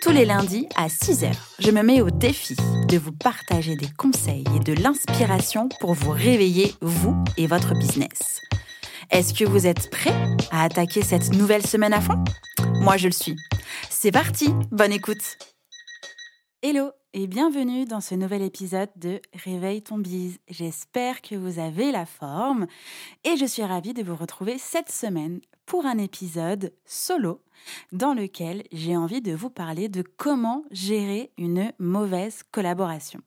Tous les lundis à 6h, je me mets au défi de vous partager des conseils et de l'inspiration pour vous réveiller, vous et votre business. Est-ce que vous êtes prêts à attaquer cette nouvelle semaine à fond? Moi, je le suis. C'est parti, bonne écoute Hello et bienvenue dans ce nouvel épisode de Réveille ton bise. J'espère que vous avez la forme et je suis ravie de vous retrouver cette semaine pour un épisode solo dans lequel j'ai envie de vous parler de comment gérer une mauvaise collaboration.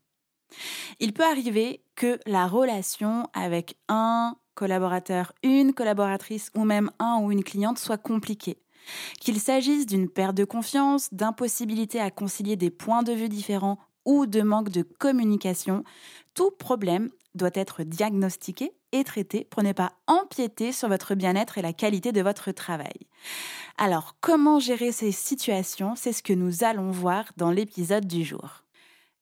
Il peut arriver que la relation avec un collaborateur, une collaboratrice ou même un ou une cliente soit compliquée. Qu'il s'agisse d'une perte de confiance, d'impossibilité à concilier des points de vue différents ou de manque de communication, tout problème doit être diagnostiqué et traité pour ne pas empiéter sur votre bien-être et la qualité de votre travail. Alors, comment gérer ces situations? C'est ce que nous allons voir dans l'épisode du jour.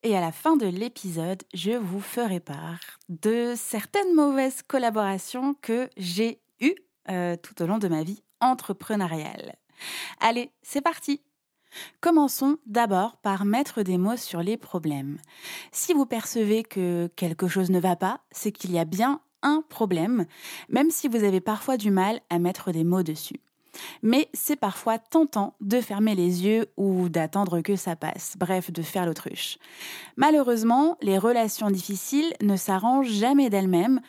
Et à la fin de l'épisode, je vous ferai part de certaines mauvaises collaborations que j'ai eues euh, tout au long de ma vie entrepreneuriale. Allez, c'est parti Commençons d'abord par mettre des mots sur les problèmes. Si vous percevez que quelque chose ne va pas, c'est qu'il y a bien un problème, même si vous avez parfois du mal à mettre des mots dessus. Mais c'est parfois tentant de fermer les yeux ou d'attendre que ça passe, bref, de faire l'autruche. Malheureusement, les relations difficiles ne s'arrangent jamais d'elles-mêmes,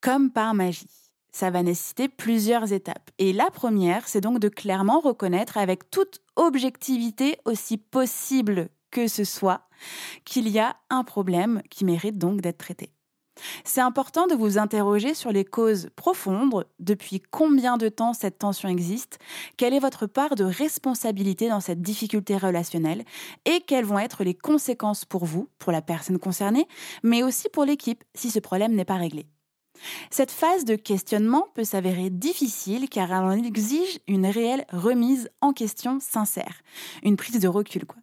comme par magie ça va nécessiter plusieurs étapes. Et la première, c'est donc de clairement reconnaître avec toute objectivité aussi possible que ce soit qu'il y a un problème qui mérite donc d'être traité. C'est important de vous interroger sur les causes profondes, depuis combien de temps cette tension existe, quelle est votre part de responsabilité dans cette difficulté relationnelle? Et quelles vont être les conséquences pour vous, pour la personne concernée, mais aussi pour l'équipe si ce problème n'est pas réglé? Cette phase de questionnement peut s'avérer difficile car elle exige une réelle remise en question sincère, une prise de recul quoi.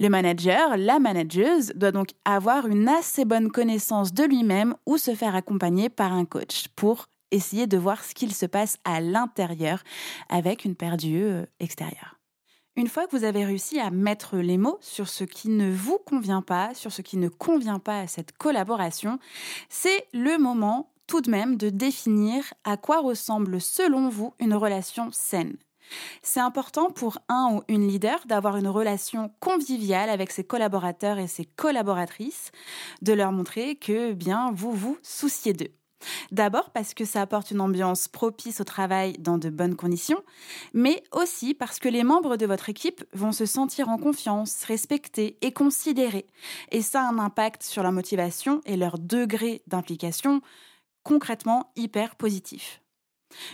Le manager, la manageuse, doit donc avoir une assez bonne connaissance de lui-même ou se faire accompagner par un coach pour essayer de voir ce qu'il se passe à l'intérieur avec une paire d'yeux euh, extérieure. Une fois que vous avez réussi à mettre les mots sur ce qui ne vous convient pas, sur ce qui ne convient pas à cette collaboration, c'est le moment tout de même de définir à quoi ressemble selon vous une relation saine. C'est important pour un ou une leader d'avoir une relation conviviale avec ses collaborateurs et ses collaboratrices, de leur montrer que bien vous vous souciez d'eux. D'abord parce que ça apporte une ambiance propice au travail dans de bonnes conditions, mais aussi parce que les membres de votre équipe vont se sentir en confiance, respectés et considérés. Et ça a un impact sur leur motivation et leur degré d'implication concrètement hyper positif.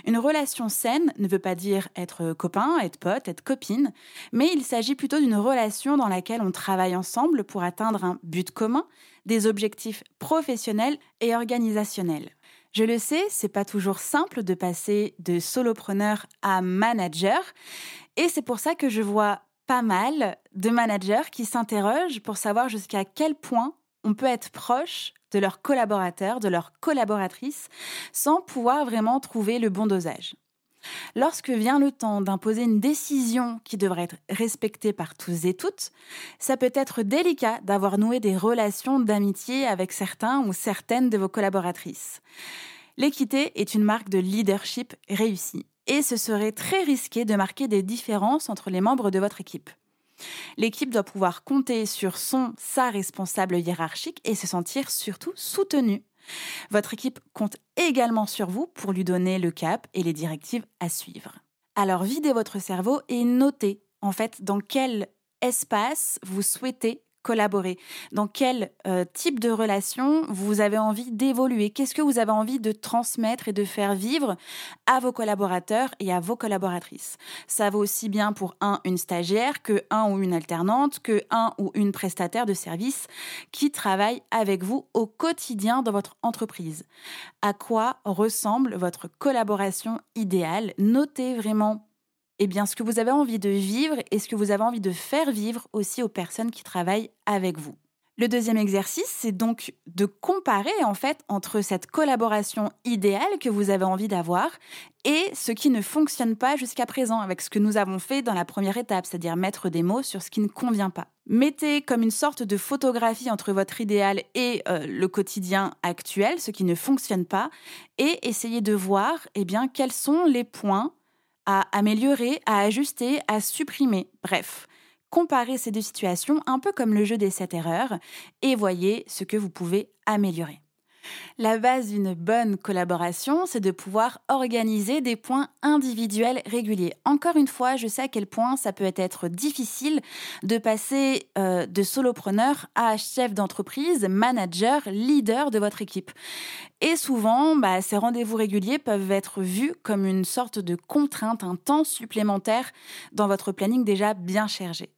Une relation saine ne veut pas dire être copain, être pote, être copine, mais il s'agit plutôt d'une relation dans laquelle on travaille ensemble pour atteindre un but commun, des objectifs professionnels et organisationnels. Je le sais, c'est pas toujours simple de passer de solopreneur à manager, et c'est pour ça que je vois pas mal de managers qui s'interrogent pour savoir jusqu'à quel point on peut être proche de leurs collaborateurs, de leurs collaboratrices, sans pouvoir vraiment trouver le bon dosage. Lorsque vient le temps d'imposer une décision qui devrait être respectée par tous et toutes, ça peut être délicat d'avoir noué des relations d'amitié avec certains ou certaines de vos collaboratrices. L'équité est une marque de leadership réussie et ce serait très risqué de marquer des différences entre les membres de votre équipe. L'équipe doit pouvoir compter sur son, sa responsable hiérarchique et se sentir surtout soutenue. Votre équipe compte également sur vous pour lui donner le cap et les directives à suivre. Alors videz votre cerveau et notez en fait dans quel espace vous souhaitez collaborer. Dans quel euh, type de relation vous avez envie d'évoluer? Qu'est-ce que vous avez envie de transmettre et de faire vivre à vos collaborateurs et à vos collaboratrices? Ça vaut aussi bien pour un, une stagiaire, que un ou une alternante, que un ou une prestataire de service qui travaille avec vous au quotidien dans votre entreprise. À quoi ressemble votre collaboration idéale? Notez vraiment eh bien, ce que vous avez envie de vivre et ce que vous avez envie de faire vivre aussi aux personnes qui travaillent avec vous. Le deuxième exercice, c'est donc de comparer en fait entre cette collaboration idéale que vous avez envie d'avoir et ce qui ne fonctionne pas jusqu'à présent avec ce que nous avons fait dans la première étape, c'est-à-dire mettre des mots sur ce qui ne convient pas. Mettez comme une sorte de photographie entre votre idéal et euh, le quotidien actuel, ce qui ne fonctionne pas, et essayez de voir eh bien, quels sont les points à améliorer, à ajuster, à supprimer. Bref, comparez ces deux situations un peu comme le jeu des sept erreurs et voyez ce que vous pouvez améliorer. La base d'une bonne collaboration, c'est de pouvoir organiser des points individuels réguliers. Encore une fois, je sais à quel point ça peut être difficile de passer euh, de solopreneur à chef d'entreprise, manager, leader de votre équipe. Et souvent, bah, ces rendez-vous réguliers peuvent être vus comme une sorte de contrainte, un temps supplémentaire dans votre planning déjà bien chargé.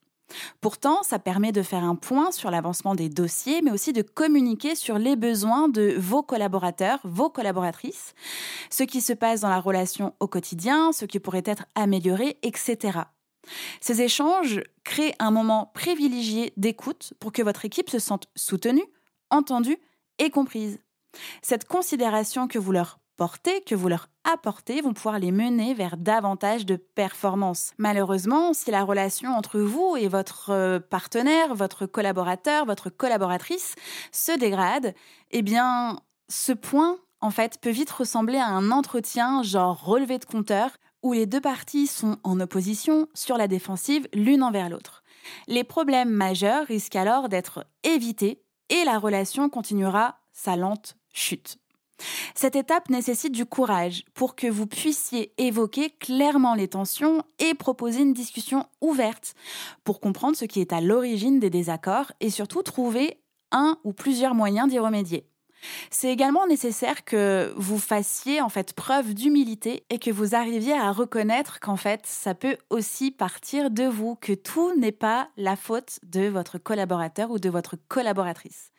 Pourtant, ça permet de faire un point sur l'avancement des dossiers, mais aussi de communiquer sur les besoins de vos collaborateurs, vos collaboratrices, ce qui se passe dans la relation au quotidien, ce qui pourrait être amélioré, etc. Ces échanges créent un moment privilégié d'écoute pour que votre équipe se sente soutenue, entendue et comprise. Cette considération que vous leur que vous leur apportez, vont pouvoir les mener vers davantage de performance. Malheureusement, si la relation entre vous et votre euh, partenaire, votre collaborateur, votre collaboratrice se dégrade, eh bien, ce point, en fait, peut vite ressembler à un entretien genre relevé de compteur où les deux parties sont en opposition, sur la défensive, l'une envers l'autre. Les problèmes majeurs risquent alors d'être évités et la relation continuera sa lente chute. Cette étape nécessite du courage pour que vous puissiez évoquer clairement les tensions et proposer une discussion ouverte pour comprendre ce qui est à l'origine des désaccords et surtout trouver un ou plusieurs moyens d'y remédier. C'est également nécessaire que vous fassiez en fait preuve d'humilité et que vous arriviez à reconnaître qu'en fait ça peut aussi partir de vous, que tout n'est pas la faute de votre collaborateur ou de votre collaboratrice.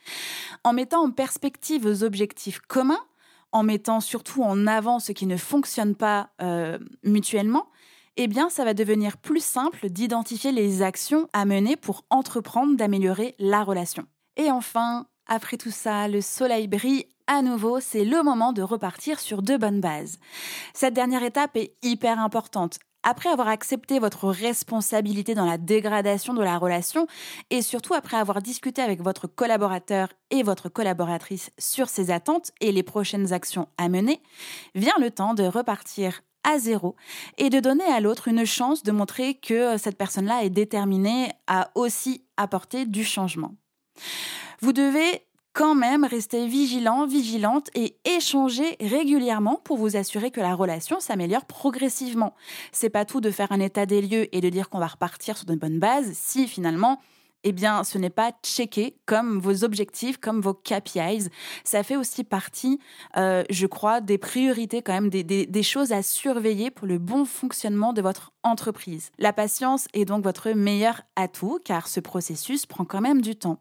En mettant en perspective vos objectifs communs, en mettant surtout en avant ce qui ne fonctionne pas euh, mutuellement, eh bien, ça va devenir plus simple d'identifier les actions à mener pour entreprendre d'améliorer la relation. Et enfin, après tout ça, le soleil brille à nouveau, c'est le moment de repartir sur de bonnes bases. Cette dernière étape est hyper importante. Après avoir accepté votre responsabilité dans la dégradation de la relation et surtout après avoir discuté avec votre collaborateur et votre collaboratrice sur ses attentes et les prochaines actions à mener, vient le temps de repartir à zéro et de donner à l'autre une chance de montrer que cette personne-là est déterminée à aussi apporter du changement. Vous devez quand même rester vigilant, vigilante et échanger régulièrement pour vous assurer que la relation s'améliore progressivement. C'est pas tout de faire un état des lieux et de dire qu'on va repartir sur de bonnes bases si finalement eh bien, ce n'est pas checké comme vos objectifs, comme vos KPIs. Ça fait aussi partie, euh, je crois, des priorités quand même, des, des, choses à surveiller pour le bon fonctionnement de votre entreprise. La patience est donc votre meilleur atout, car ce processus prend quand même du temps.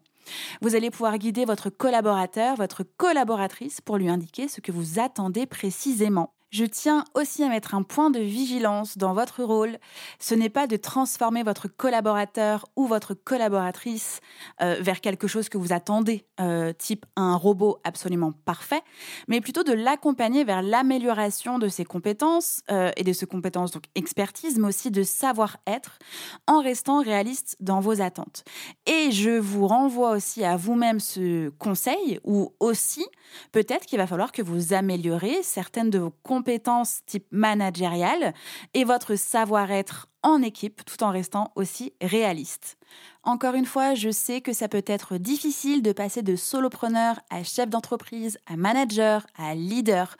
Vous allez pouvoir guider votre collaborateur, votre collaboratrice pour lui indiquer ce que vous attendez précisément. Je tiens aussi à mettre un point de vigilance dans votre rôle. Ce n'est pas de transformer votre collaborateur ou votre collaboratrice euh, vers quelque chose que vous attendez, euh, type un robot absolument parfait, mais plutôt de l'accompagner vers l'amélioration de ses compétences euh, et de ses compétences, donc expertise, mais aussi de savoir-être, en restant réaliste dans vos attentes. Et je vous renvoie aussi à vous-même ce conseil, ou aussi peut-être qu'il va falloir que vous améliorez certaines de vos compétences compétences type managériale et votre savoir-être en équipe tout en restant aussi réaliste. Encore une fois, je sais que ça peut être difficile de passer de solopreneur à chef d'entreprise, à manager, à leader.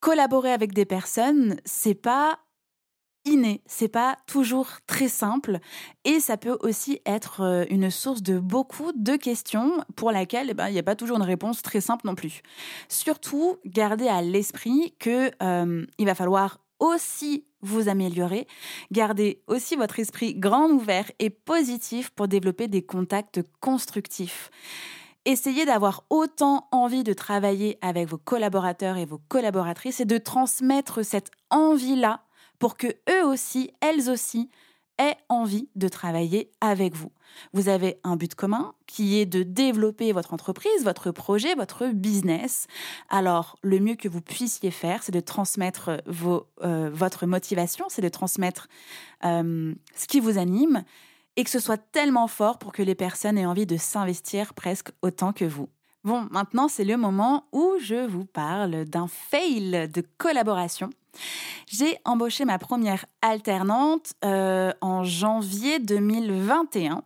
Collaborer avec des personnes, c'est pas inné, c'est pas toujours très simple et ça peut aussi être euh, une source de beaucoup de questions pour laquelle eh ben, il n'y a pas toujours une réponse très simple non plus. Surtout, gardez à l'esprit que euh, il va falloir aussi vous améliorer, gardez aussi votre esprit grand ouvert et positif pour développer des contacts constructifs. Essayez d'avoir autant envie de travailler avec vos collaborateurs et vos collaboratrices et de transmettre cette envie-là pour que eux aussi, elles aussi, aient envie de travailler avec vous. Vous avez un but commun qui est de développer votre entreprise, votre projet, votre business. Alors, le mieux que vous puissiez faire, c'est de transmettre euh, votre motivation, c'est de transmettre euh, ce qui vous anime et que ce soit tellement fort pour que les personnes aient envie de s'investir presque autant que vous. Bon, maintenant c'est le moment où je vous parle d'un fail de collaboration. J'ai embauché ma première alternante euh, en janvier 2021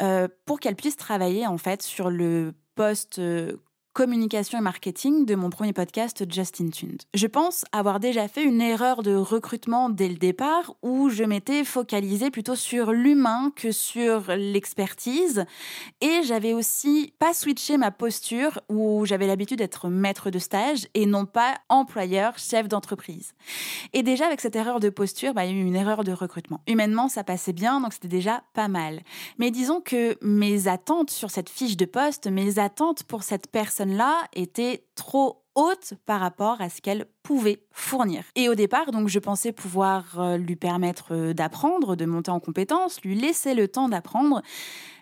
euh, pour qu'elle puisse travailler en fait sur le poste euh, communication et marketing de mon premier podcast Justin Tuned. Je pense avoir déjà fait une erreur de recrutement dès le départ où je m'étais focalisée plutôt sur l'humain que sur l'expertise et j'avais aussi pas switché ma posture où j'avais l'habitude d'être maître de stage et non pas employeur, chef d'entreprise. Et déjà avec cette erreur de posture, bah, il y a eu une erreur de recrutement. Humainement, ça passait bien, donc c'était déjà pas mal. Mais disons que mes attentes sur cette fiche de poste, mes attentes pour cette personne là était trop haute par rapport à ce qu'elle pouvait fournir. Et au départ, donc, je pensais pouvoir euh, lui permettre euh, d'apprendre, de monter en compétence, lui laisser le temps d'apprendre.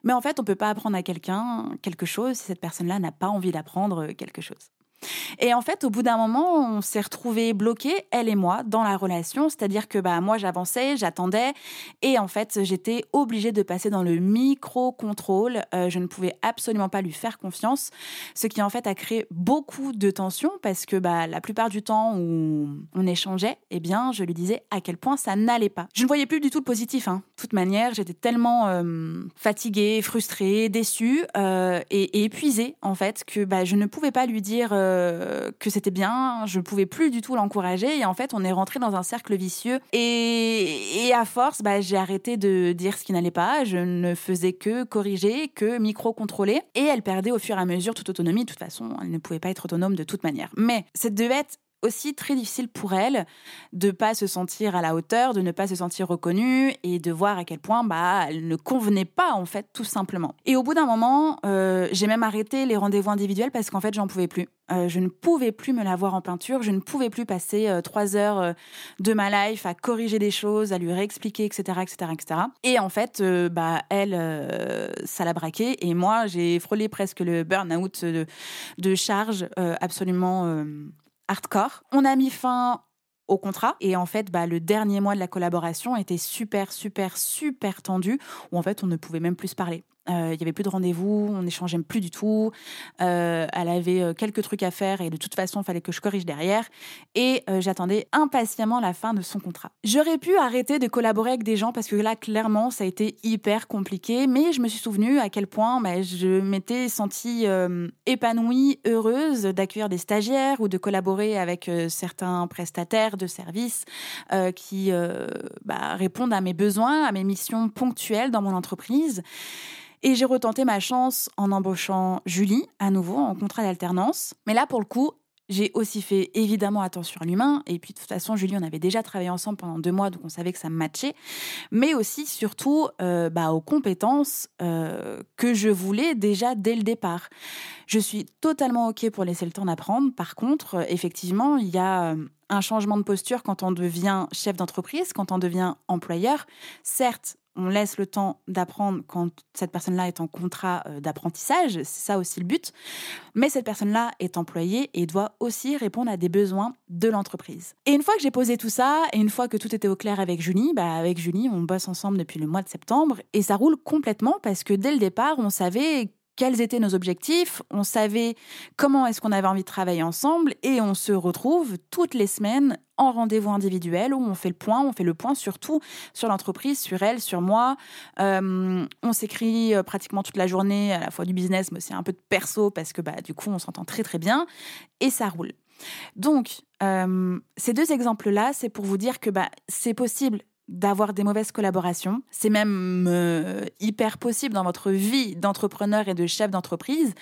Mais en fait, on peut pas apprendre à quelqu'un quelque chose si cette personne-là n'a pas envie d'apprendre euh, quelque chose. Et en fait, au bout d'un moment, on s'est retrouvés bloqués, elle et moi, dans la relation. C'est-à-dire que bah, moi, j'avançais, j'attendais. Et en fait, j'étais obligée de passer dans le micro-contrôle. Euh, je ne pouvais absolument pas lui faire confiance. Ce qui, en fait, a créé beaucoup de tensions parce que bah, la plupart du temps où on échangeait, eh bien, je lui disais à quel point ça n'allait pas. Je ne voyais plus du tout le positif. Hein. De toute manière, j'étais tellement euh, fatiguée, frustrée, déçue euh, et, épuisée, en fait, que bah, je ne pouvais pas lui dire euh, que c'était bien, je pouvais plus du tout l'encourager. Et en fait on est rentré dans un cercle vicieux. Et, à force bah, j'ai arrêté de dire ce qui n'allait pas, je ne faisais que corriger, que micro-contrôler. Et elle perdait au fur et à mesure toute autonomie, de toute façon elle ne pouvait pas être autonome de toute manière. Mais cette devait aussi très difficile pour elle de pas se sentir à la hauteur, de ne pas se sentir reconnue et de voir à quel point bah elle ne convenait pas en fait tout simplement. Et au bout d'un moment, euh, j'ai même arrêté les rendez-vous individuels parce qu'en fait j'en pouvais plus. Euh, je ne pouvais plus me la voir en peinture, je ne pouvais plus passer euh, trois heures de ma life à corriger des choses, à lui réexpliquer, etc., etc., etc. Et en fait, bah elle, ça l'a braqué et moi j'ai frôlé presque le burn-out de charge absolument hardcore. On a mis fin au contrat. Et en fait, bah, le dernier mois de la collaboration était super, super, super tendu, où en fait, on ne pouvait même plus se parler. Euh, il y avait plus de rendez-vous, on n'échangeait plus du tout. Euh, elle avait euh, quelques trucs à faire et de toute façon, il fallait que je corrige derrière. Et j'attendais impatiemment la fin de son contrat. J'aurais pu arrêter de collaborer avec des gens parce que là, clairement, ça a été hyper compliqué. Mais je me suis souvenu à quel point bah, je m'étais sentie épanouie, heureuse d'accueillir des stagiaires ou de collaborer avec certains prestataires de services qui bah, répondent à mes besoins, à mes missions ponctuelles dans mon entreprise. Et j'ai retenté ma chance en embauchant Julie à nouveau en contrat d'alternance. Mais là, pour le coup, j'ai aussi fait évidemment attention à l'humain. Et puis, de toute façon, Julie, on avait déjà travaillé ensemble pendant deux mois, donc on savait que ça me matchait. Mais aussi, surtout, euh, bah, aux compétences euh, que je voulais déjà dès le départ. Je suis totalement OK pour laisser le temps d'apprendre. Par contre, effectivement, il y a euh, un changement de posture quand on devient chef d'entreprise, quand on devient employeur. Certes, on laisse le temps d'apprendre quand cette personne-là est en contrat euh, d'apprentissage, c'est ça aussi le but, mais cette personne-là est employée et doit aussi répondre à des besoins de l'entreprise. Et une fois que j'ai posé tout ça, et une fois que tout était au clair avec Julie, bah avec Julie, on bosse ensemble depuis le mois de septembre, et ça roule complètement parce que dès le départ, on savait quels étaient nos objectifs, on savait comment est-ce qu'on avait envie de travailler ensemble et on se retrouve toutes les semaines en rendez-vous individuel où on fait le point, on fait le point surtout sur l'entreprise, sur elle, sur moi. Euh, on s'écrit euh, pratiquement toute la journée, à la fois du business mais aussi un peu de perso parce que bah, du coup on s'entend très très bien et ça roule. Donc, euh, ces deux exemples-là, c'est pour vous dire que bah, c'est possible d'avoir des mauvaises collaborations. C'est même euh, hyper possible dans votre vie d'entrepreneur et de chef d'entreprise.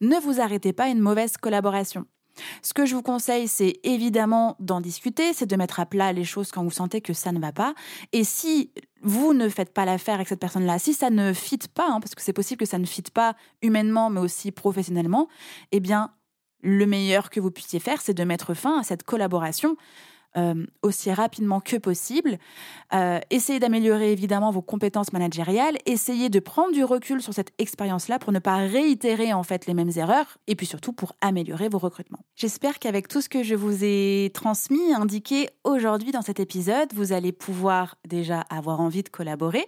Ne vous arrêtez pas à une mauvaise collaboration. Ce que je vous conseille, c'est évidemment d'en discuter, c'est de mettre à plat les choses quand vous sentez que ça ne va pas. Et si vous ne faites pas l'affaire avec cette personne-là, si ça ne fit pas, hein, parce que c'est possible que ça ne fit pas humainement, mais aussi professionnellement, eh bien, le meilleur que vous puissiez faire, c'est de mettre fin à cette collaboration euh, aussi rapidement que possible. Euh, essayez d'améliorer évidemment vos compétences managériales. Essayez de prendre du recul sur cette expérience-là pour ne pas réitérer en fait les mêmes erreurs et puis surtout pour améliorer vos recrutements. J'espère qu'avec tout ce que je vous ai transmis, indiqué aujourd'hui dans cet épisode, vous allez pouvoir déjà avoir envie de collaborer,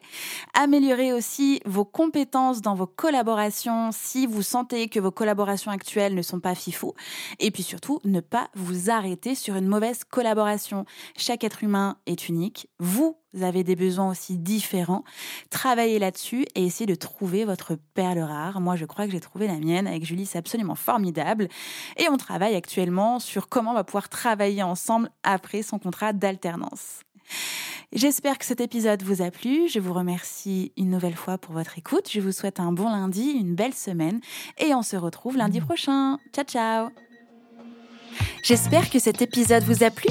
améliorer aussi vos compétences dans vos collaborations si vous sentez que vos collaborations actuelles ne sont pas fifou et puis surtout ne pas vous arrêter sur une mauvaise collaboration chaque être humain est unique. Vous avez des besoins aussi différents. Travaillez là-dessus et essayez de trouver votre perle rare. Moi, je crois que j'ai trouvé la mienne. Avec Julie, c'est absolument formidable. Et on travaille actuellement sur comment on va pouvoir travailler ensemble après son contrat d'alternance. J'espère que cet épisode vous a plu. Je vous remercie une nouvelle fois pour votre écoute. Je vous souhaite un bon lundi, une belle semaine et on se retrouve lundi prochain. Ciao ciao J'espère que cet épisode vous a plu.